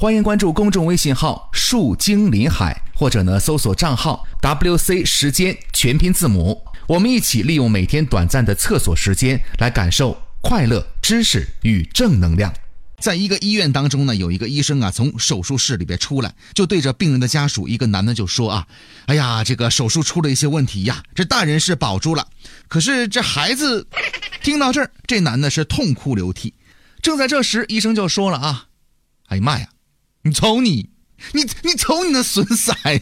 欢迎关注公众微信号“树精林海”，或者呢搜索账号 “WC 时间”全拼字母。我们一起利用每天短暂的厕所时间，来感受快乐、知识与正能量。在一个医院当中呢，有一个医生啊，从手术室里边出来，就对着病人的家属，一个男的就说啊：“哎呀，这个手术出了一些问题呀，这大人是保住了，可是这孩子……”听到这儿，这男的是痛哭流涕。正在这时，医生就说了啊：“哎呀妈呀！”你瞅你，你你瞅你那损色！哎，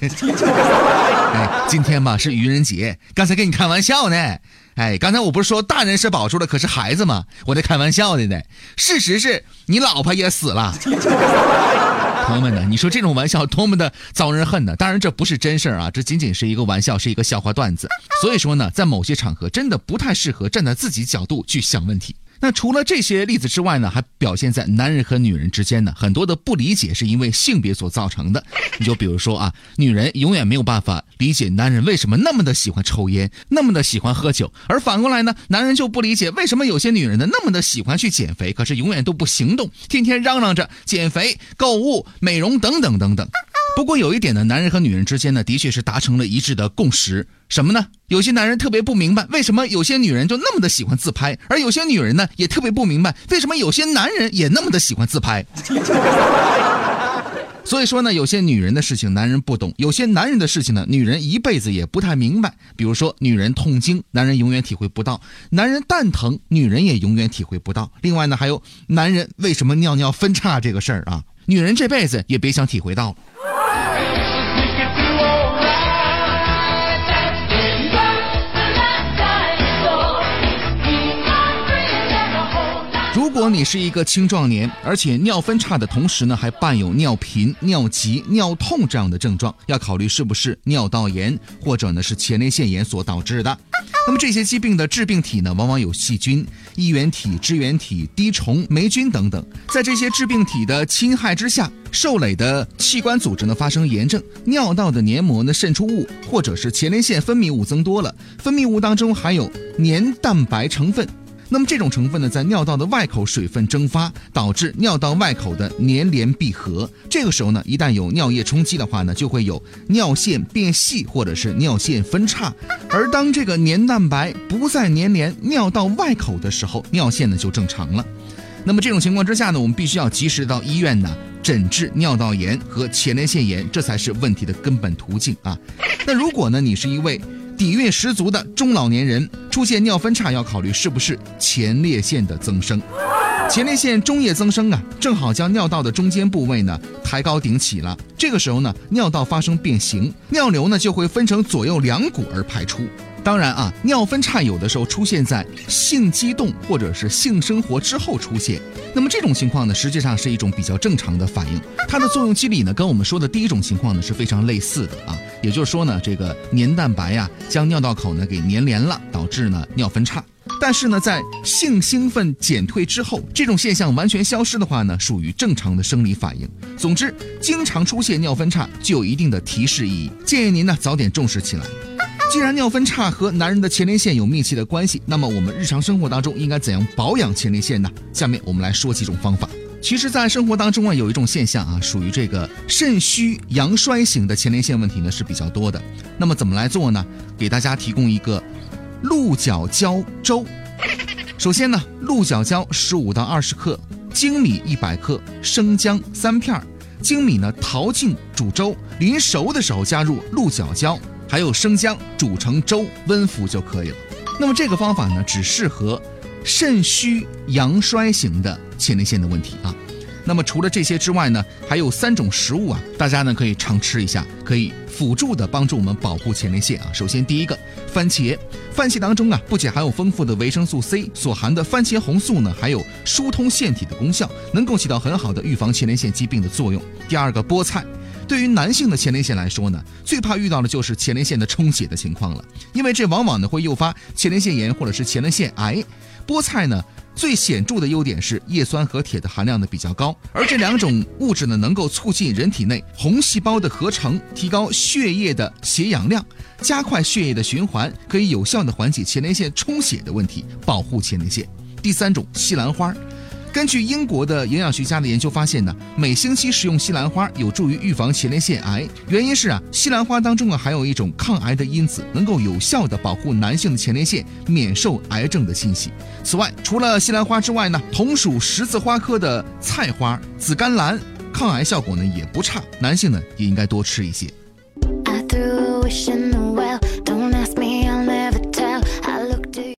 今天嘛是愚人节，刚才跟你开玩笑呢。哎，刚才我不是说大人是保住了，可是孩子嘛，我在开玩笑的呢。事实是你老婆也死了。朋友们呢，你说这种玩笑多么的遭人恨呢？当然这不是真事儿啊，这仅仅是一个玩笑，是一个笑话段子。所以说呢，在某些场合真的不太适合站在自己角度去想问题。那除了这些例子之外呢，还表现在男人和女人之间呢，很多的不理解是因为性别所造成的。你就比如说啊，女人永远没有办法理解男人为什么那么的喜欢抽烟，那么的喜欢喝酒，而反过来呢，男人就不理解为什么有些女人呢那么的喜欢去减肥，可是永远都不行动，天天嚷嚷着减肥、购物、美容等等等等。不过有一点呢，男人和女人之间呢，的确是达成了一致的共识，什么呢？有些男人特别不明白，为什么有些女人就那么的喜欢自拍，而有些女人呢，也特别不明白，为什么有些男人也那么的喜欢自拍。所以说呢，有些女人的事情男人不懂，有些男人的事情呢，女人一辈子也不太明白。比如说，女人痛经，男人永远体会不到；男人蛋疼，女人也永远体会不到。另外呢，还有男人为什么尿尿分叉这个事儿啊，女人这辈子也别想体会到。如如果你是一个青壮年，而且尿分叉的同时呢，还伴有尿频、尿急、尿痛这样的症状，要考虑是不是尿道炎或者呢是前列腺炎所导致的。那么这些疾病的致病体呢，往往有细菌、衣原体、支原体、滴虫、霉菌等等。在这些致病体的侵害之下，受累的器官组织呢发生炎症，尿道的黏膜呢渗出物，或者是前列腺分泌物增多了，分泌物当中含有黏蛋白成分。那么这种成分呢，在尿道的外口水分蒸发，导致尿道外口的粘连闭合。这个时候呢，一旦有尿液冲击的话呢，就会有尿线变细或者是尿线分叉。而当这个粘蛋白不再粘连尿道外口的时候，尿线呢就正常了。那么这种情况之下呢，我们必须要及时到医院呢诊治尿道炎和前列腺炎，这才是问题的根本途径啊。那如果呢，你是一位底蕴十足的中老年人出现尿分叉，要考虑是不是前列腺的增生。前列腺中叶增生啊，正好将尿道的中间部位呢抬高顶起了。这个时候呢，尿道发生变形，尿流呢就会分成左右两股而排出。当然啊，尿分叉有的时候出现在性激动或者是性生活之后出现，那么这种情况呢，实际上是一种比较正常的反应。它的作用机理呢，跟我们说的第一种情况呢是非常类似的啊。也就是说呢，这个黏蛋白呀将尿道口呢给粘连了，导致呢尿分叉。但是呢，在性兴奋减退之后，这种现象完全消失的话呢，属于正常的生理反应。总之，经常出现尿分叉具有一定的提示意义，建议您呢早点重视起来。既然尿分叉和男人的前列腺有密切的关系，那么我们日常生活当中应该怎样保养前列腺呢？下面我们来说几种方法。其实，在生活当中啊，有一种现象啊，属于这个肾虚阳衰型的前列腺问题呢是比较多的。那么怎么来做呢？给大家提供一个鹿角胶粥。首先呢，鹿角胶十五到二十克，粳米一百克，生姜三片儿。粳米呢淘净煮粥，临熟的时候加入鹿角胶。还有生姜煮成粥，温服就可以了。那么这个方法呢，只适合肾虚阳衰型的前列腺的问题啊。那么除了这些之外呢，还有三种食物啊，大家呢可以常吃一下，可以辅助的帮助我们保护前列腺啊。首先第一个，番茄，番茄当中啊，不仅含有丰富的维生素 C，所含的番茄红素呢，还有疏通腺体的功效，能够起到很好的预防前列腺疾病的作用。第二个，菠菜。对于男性的前列腺来说呢，最怕遇到的就是前列腺的充血的情况了，因为这往往呢会诱发前列腺炎或者是前列腺癌。菠菜呢最显著的优点是叶酸和铁的含量呢比较高，而这两种物质呢能够促进人体内红细胞的合成，提高血液的血氧量，加快血液的循环，可以有效的缓解前列腺充血的问题，保护前列腺。第三种西兰花。根据英国的营养学家的研究发现呢，每星期食用西兰花有助于预防前列腺癌。原因是啊，西兰花当中啊含有一种抗癌的因子，能够有效的保护男性的前列腺免受癌症的侵袭。此外，除了西兰花之外呢，同属十字花科的菜花、紫甘蓝，抗癌效果呢也不差，男性呢也应该多吃一些。I